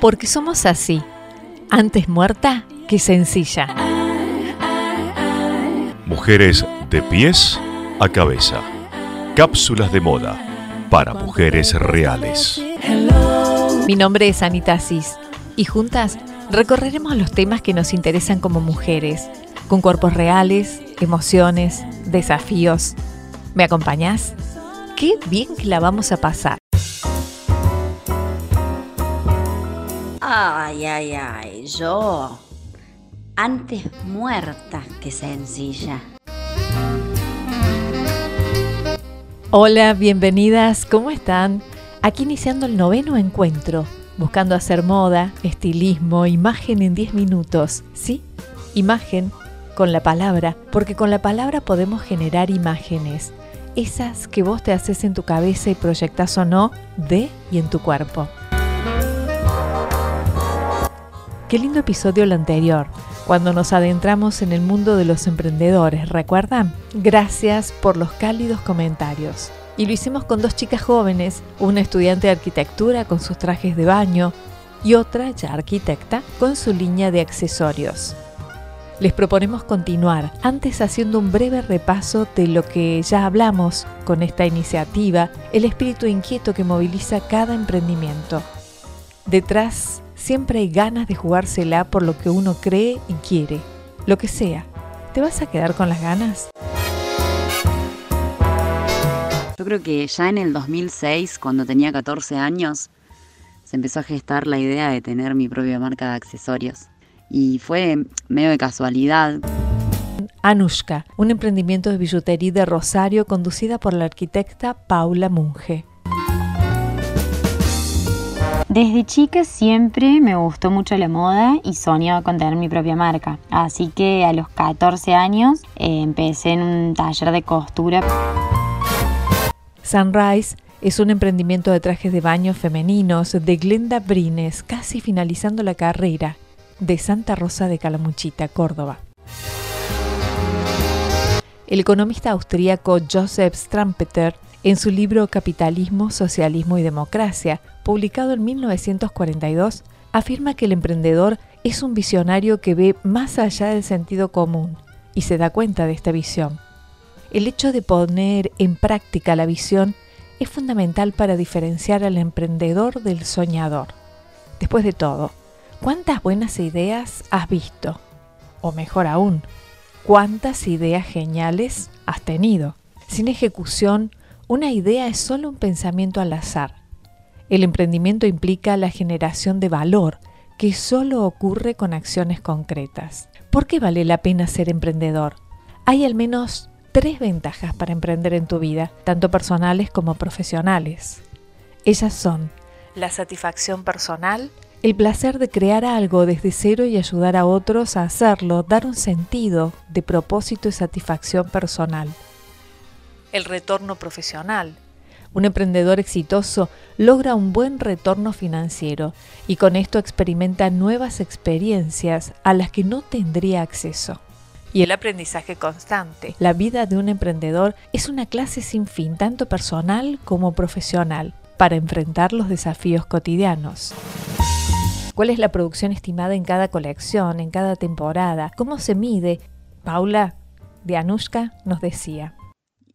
Porque somos así, antes muerta que sencilla. Mujeres de pies a cabeza. Cápsulas de moda para mujeres reales. Mi nombre es Anita Cis y juntas recorreremos los temas que nos interesan como mujeres, con cuerpos reales, emociones, desafíos. ¿Me acompañás? Qué bien que la vamos a pasar. Ay, ay, ay, yo antes muerta que sencilla. Hola, bienvenidas, ¿cómo están? Aquí iniciando el noveno encuentro, buscando hacer moda, estilismo, imagen en 10 minutos. ¿Sí? Imagen con la palabra, porque con la palabra podemos generar imágenes, esas que vos te haces en tu cabeza y proyectas o no de y en tu cuerpo. Qué lindo episodio el anterior, cuando nos adentramos en el mundo de los emprendedores, ¿recuerdan? Gracias por los cálidos comentarios. Y lo hicimos con dos chicas jóvenes, una estudiante de arquitectura con sus trajes de baño y otra ya arquitecta con su línea de accesorios. Les proponemos continuar, antes haciendo un breve repaso de lo que ya hablamos con esta iniciativa, el espíritu inquieto que moviliza cada emprendimiento. Detrás siempre hay ganas de jugársela por lo que uno cree y quiere, lo que sea. ¿Te vas a quedar con las ganas? Yo creo que ya en el 2006, cuando tenía 14 años, se empezó a gestar la idea de tener mi propia marca de accesorios. Y fue medio de casualidad. Anushka, un emprendimiento de billutería de Rosario conducida por la arquitecta Paula Munge. Desde chica siempre me gustó mucho la moda y soñaba con tener mi propia marca. Así que a los 14 años eh, empecé en un taller de costura. Sunrise es un emprendimiento de trajes de baño femeninos de Glenda Brines, casi finalizando la carrera, de Santa Rosa de Calamuchita, Córdoba. El economista austríaco Joseph Strampeter, en su libro Capitalismo, Socialismo y Democracia, publicado en 1942, afirma que el emprendedor es un visionario que ve más allá del sentido común y se da cuenta de esta visión. El hecho de poner en práctica la visión es fundamental para diferenciar al emprendedor del soñador. Después de todo, ¿cuántas buenas ideas has visto? O mejor aún, ¿cuántas ideas geniales has tenido? Sin ejecución, una idea es solo un pensamiento al azar. El emprendimiento implica la generación de valor, que solo ocurre con acciones concretas. ¿Por qué vale la pena ser emprendedor? Hay al menos tres ventajas para emprender en tu vida, tanto personales como profesionales. Ellas son la satisfacción personal, el placer de crear algo desde cero y ayudar a otros a hacerlo, dar un sentido de propósito y satisfacción personal. El retorno profesional. Un emprendedor exitoso logra un buen retorno financiero y con esto experimenta nuevas experiencias a las que no tendría acceso y el aprendizaje constante. La vida de un emprendedor es una clase sin fin, tanto personal como profesional, para enfrentar los desafíos cotidianos. ¿Cuál es la producción estimada en cada colección, en cada temporada? ¿Cómo se mide? Paula de Anushka nos decía.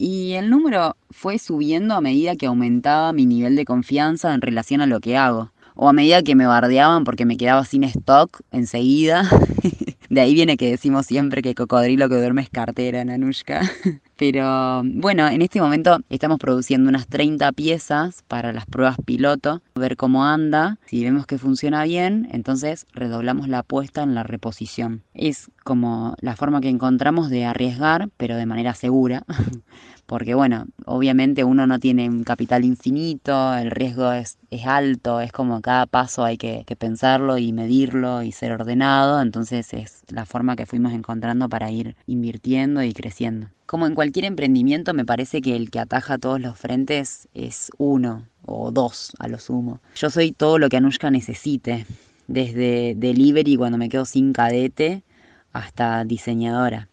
Y el número fue subiendo a medida que aumentaba mi nivel de confianza en relación a lo que hago. O a medida que me bardeaban porque me quedaba sin stock enseguida. De ahí viene que decimos siempre que cocodrilo que duerme es cartera, Nanushka. Pero bueno, en este momento estamos produciendo unas 30 piezas para las pruebas piloto, ver cómo anda. Si vemos que funciona bien, entonces redoblamos la apuesta en la reposición. Es como la forma que encontramos de arriesgar, pero de manera segura. porque bueno, obviamente uno no tiene un capital infinito, el riesgo es, alto, es como cada paso hay que, pensarlo y medirlo y ser ordenado, entonces es la forma que fuimos encontrando para ir invirtiendo y creciendo. Como en cualquier emprendimiento, me parece que el que ataja todos los frentes es uno o dos a lo sumo. Yo soy todo lo que Anushka necesite, desde delivery cuando me quedo sin cadete hasta diseñadora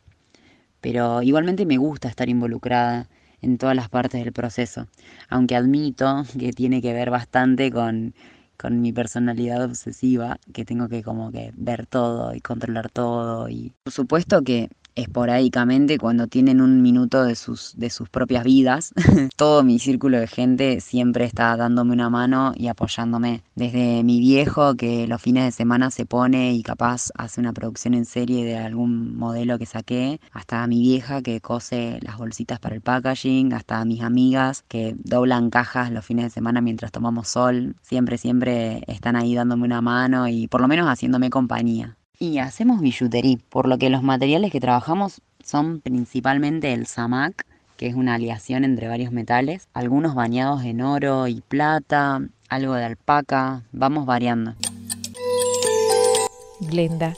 pero igualmente me gusta estar involucrada en todas las partes del proceso, aunque admito que tiene que ver bastante con, con mi personalidad obsesiva, que tengo que como que ver todo y controlar todo. Y por supuesto que esporádicamente cuando tienen un minuto de sus, de sus propias vidas. Todo mi círculo de gente siempre está dándome una mano y apoyándome. Desde mi viejo que los fines de semana se pone y capaz hace una producción en serie de algún modelo que saqué, hasta mi vieja que cose las bolsitas para el packaging, hasta mis amigas que doblan cajas los fines de semana mientras tomamos sol. Siempre, siempre están ahí dándome una mano y por lo menos haciéndome compañía. Y hacemos billutería, por lo que los materiales que trabajamos son principalmente el samac, que es una aleación entre varios metales, algunos bañados en oro y plata, algo de alpaca, vamos variando. Glenda,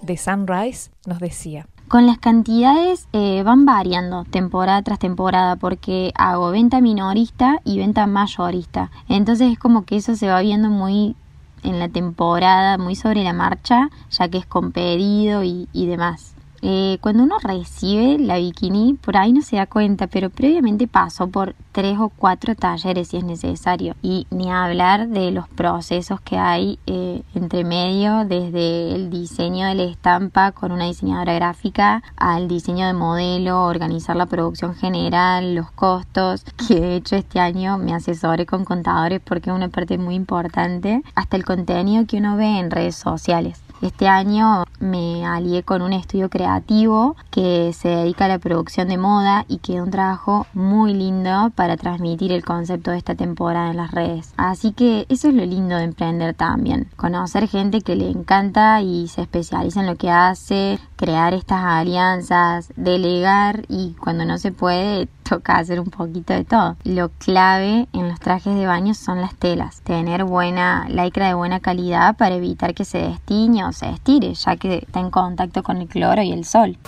de Sunrise, nos decía. Con las cantidades eh, van variando temporada tras temporada porque hago venta minorista y venta mayorista. Entonces es como que eso se va viendo muy en la temporada, muy sobre la marcha, ya que es con pedido y, y demás. Eh, cuando uno recibe la bikini, por ahí no se da cuenta, pero previamente pasó por tres o cuatro talleres si es necesario. Y ni hablar de los procesos que hay eh, entre medio, desde el diseño de la estampa con una diseñadora gráfica, al diseño de modelo, organizar la producción general, los costos, que de hecho este año me asesoré con contadores porque es una parte muy importante, hasta el contenido que uno ve en redes sociales. Este año me alié con un estudio creativo que se dedica a la producción de moda y que es un trabajo muy lindo para transmitir el concepto de esta temporada en las redes. Así que eso es lo lindo de emprender también. Conocer gente que le encanta y se especializa en lo que hace, crear estas alianzas, delegar y cuando no se puede toca hacer un poquito de todo. Lo clave en los trajes de baño son las telas. Tener buena lycra de buena calidad para evitar que se destiñe o se estire, ya que está en contacto con el cloro y el sol.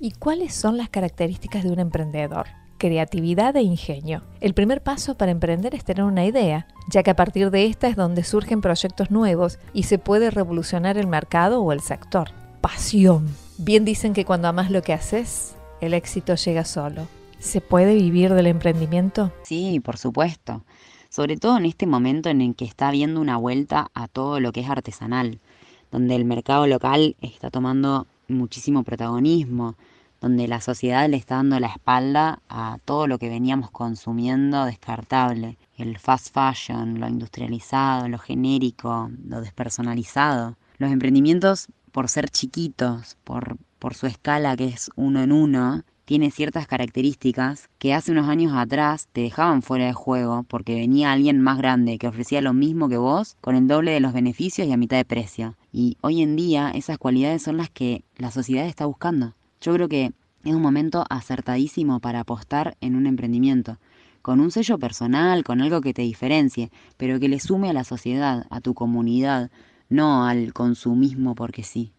¿Y cuáles son las características de un emprendedor? creatividad e ingenio. El primer paso para emprender es tener una idea, ya que a partir de esta es donde surgen proyectos nuevos y se puede revolucionar el mercado o el sector. Pasión. Bien dicen que cuando amas lo que haces, el éxito llega solo. ¿Se puede vivir del emprendimiento? Sí, por supuesto. Sobre todo en este momento en el que está habiendo una vuelta a todo lo que es artesanal, donde el mercado local está tomando muchísimo protagonismo, donde la sociedad le está dando la espalda a todo lo que veníamos consumiendo descartable, el fast fashion, lo industrializado, lo genérico, lo despersonalizado. Los emprendimientos, por ser chiquitos, por por su escala que es uno en uno, tiene ciertas características que hace unos años atrás te dejaban fuera de juego porque venía alguien más grande que ofrecía lo mismo que vos con el doble de los beneficios y a mitad de precio. Y hoy en día esas cualidades son las que la sociedad está buscando. Yo creo que es un momento acertadísimo para apostar en un emprendimiento, con un sello personal, con algo que te diferencie, pero que le sume a la sociedad, a tu comunidad, no al consumismo porque sí.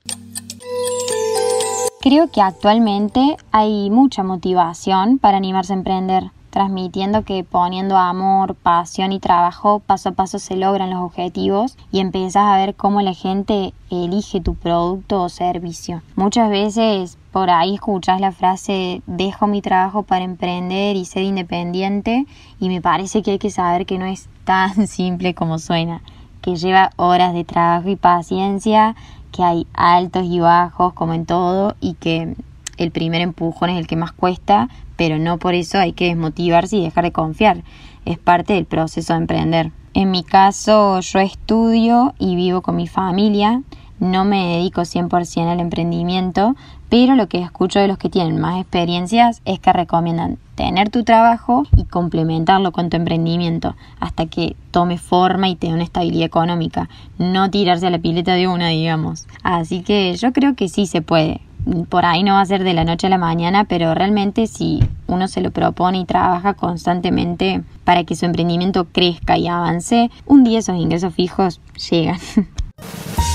Creo que actualmente hay mucha motivación para animarse a emprender, transmitiendo que poniendo amor, pasión y trabajo paso a paso se logran los objetivos y empiezas a ver cómo la gente elige tu producto o servicio. Muchas veces por ahí escuchas la frase dejo mi trabajo para emprender y ser independiente y me parece que hay que saber que no es tan simple como suena, que lleva horas de trabajo y paciencia que hay altos y bajos como en todo y que el primer empujón es el que más cuesta, pero no por eso hay que desmotivarse y dejar de confiar. Es parte del proceso de emprender. En mi caso, yo estudio y vivo con mi familia. No me dedico 100% al emprendimiento, pero lo que escucho de los que tienen más experiencias es que recomiendan tener tu trabajo y complementarlo con tu emprendimiento hasta que tome forma y tenga una estabilidad económica, no tirarse a la pileta de una, digamos. Así que yo creo que sí se puede. Por ahí no va a ser de la noche a la mañana, pero realmente si uno se lo propone y trabaja constantemente para que su emprendimiento crezca y avance, un día esos ingresos fijos llegan.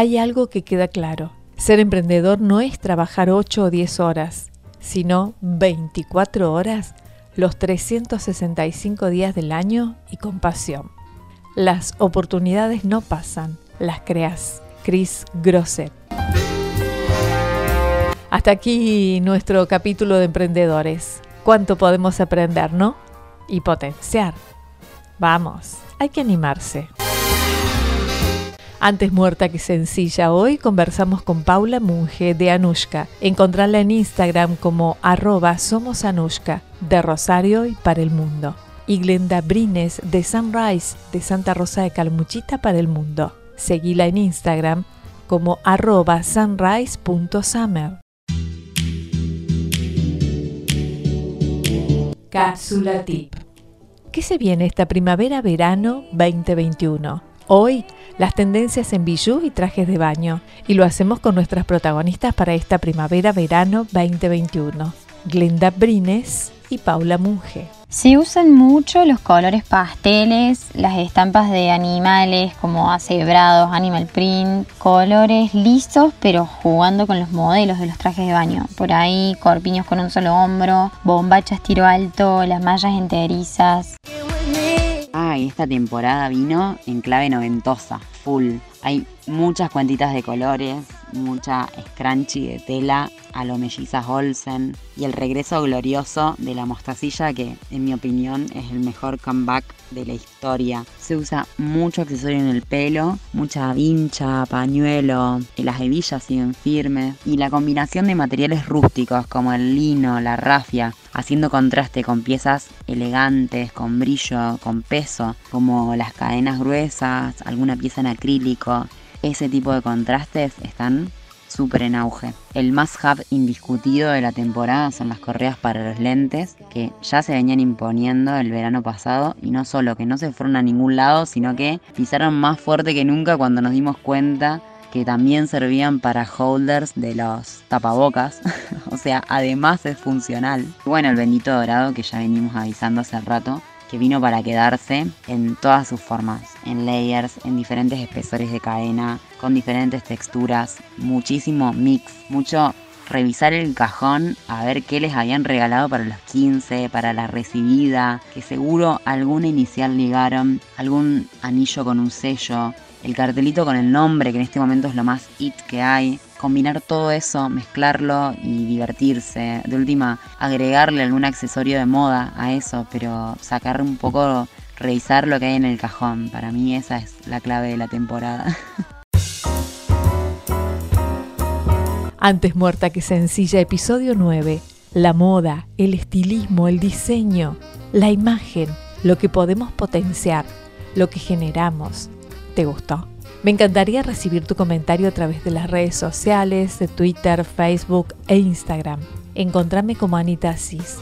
Hay algo que queda claro. Ser emprendedor no es trabajar 8 o 10 horas sino 24 horas los 365 días del año y con pasión. Las oportunidades no pasan, las creas. Chris Grosset. Hasta aquí nuestro capítulo de emprendedores. ¿Cuánto podemos aprender, no? Y potenciar. Vamos, hay que animarse. Antes muerta que sencilla, hoy conversamos con Paula Munge de Anushka. Encontrarla en Instagram como arroba somos Anushka, de Rosario y para el mundo. Y Glenda Brines de Sunrise, de Santa Rosa de Calmuchita para el mundo. Seguila en Instagram como arroba sunrise.summer. Cápsula Tip. ¿Qué se viene esta primavera-verano 2021? Hoy, las tendencias en bijú y trajes de baño, y lo hacemos con nuestras protagonistas para esta primavera-verano 2021, Glenda Brines y Paula Munge. Se usan mucho los colores pasteles, las estampas de animales como acebrados, animal print, colores lisos pero jugando con los modelos de los trajes de baño. Por ahí corpiños con un solo hombro, bombachas tiro alto, las mallas enterizas. Y esta temporada vino en clave noventosa, full. Hay muchas cuantitas de colores, mucha scrunchy de tela a lo mellizas Olsen y el regreso glorioso de la mostacilla que en mi opinión es el mejor comeback de la historia. Se usa mucho accesorio en el pelo, mucha vincha, pañuelo, las hebillas siguen firmes y la combinación de materiales rústicos como el lino, la rafia, haciendo contraste con piezas elegantes, con brillo, con peso, como las cadenas gruesas, alguna pieza en acrílico. Ese tipo de contrastes están súper en auge. El más hub indiscutido de la temporada son las correas para los lentes, que ya se venían imponiendo el verano pasado y no solo que no se fueron a ningún lado, sino que pisaron más fuerte que nunca cuando nos dimos cuenta que también servían para holders de los tapabocas. o sea, además es funcional. Bueno, el bendito dorado que ya venimos avisando hace rato, que vino para quedarse en todas sus formas, en layers, en diferentes espesores de cadena, con diferentes texturas, muchísimo mix, mucho revisar el cajón a ver qué les habían regalado para los 15, para la recibida, que seguro alguna inicial ligaron, algún anillo con un sello, el cartelito con el nombre, que en este momento es lo más it que hay. Combinar todo eso, mezclarlo y divertirse. De última, agregarle algún accesorio de moda a eso, pero sacar un poco, revisar lo que hay en el cajón. Para mí esa es la clave de la temporada. Antes muerta que sencilla, episodio 9. La moda, el estilismo, el diseño, la imagen, lo que podemos potenciar, lo que generamos, ¿Te gustó? Me encantaría recibir tu comentario a través de las redes sociales, de Twitter, Facebook e Instagram. Encontrame como Anita Asís.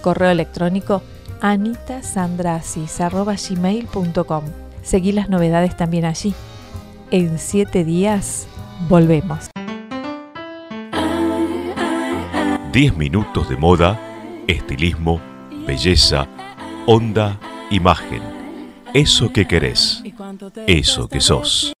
Correo electrónico anitasandrasis.gmail.com Seguí las novedades también allí. En siete días volvemos. 10 minutos de moda, estilismo, belleza, onda, imagen. Eso que querés. Eso que sos.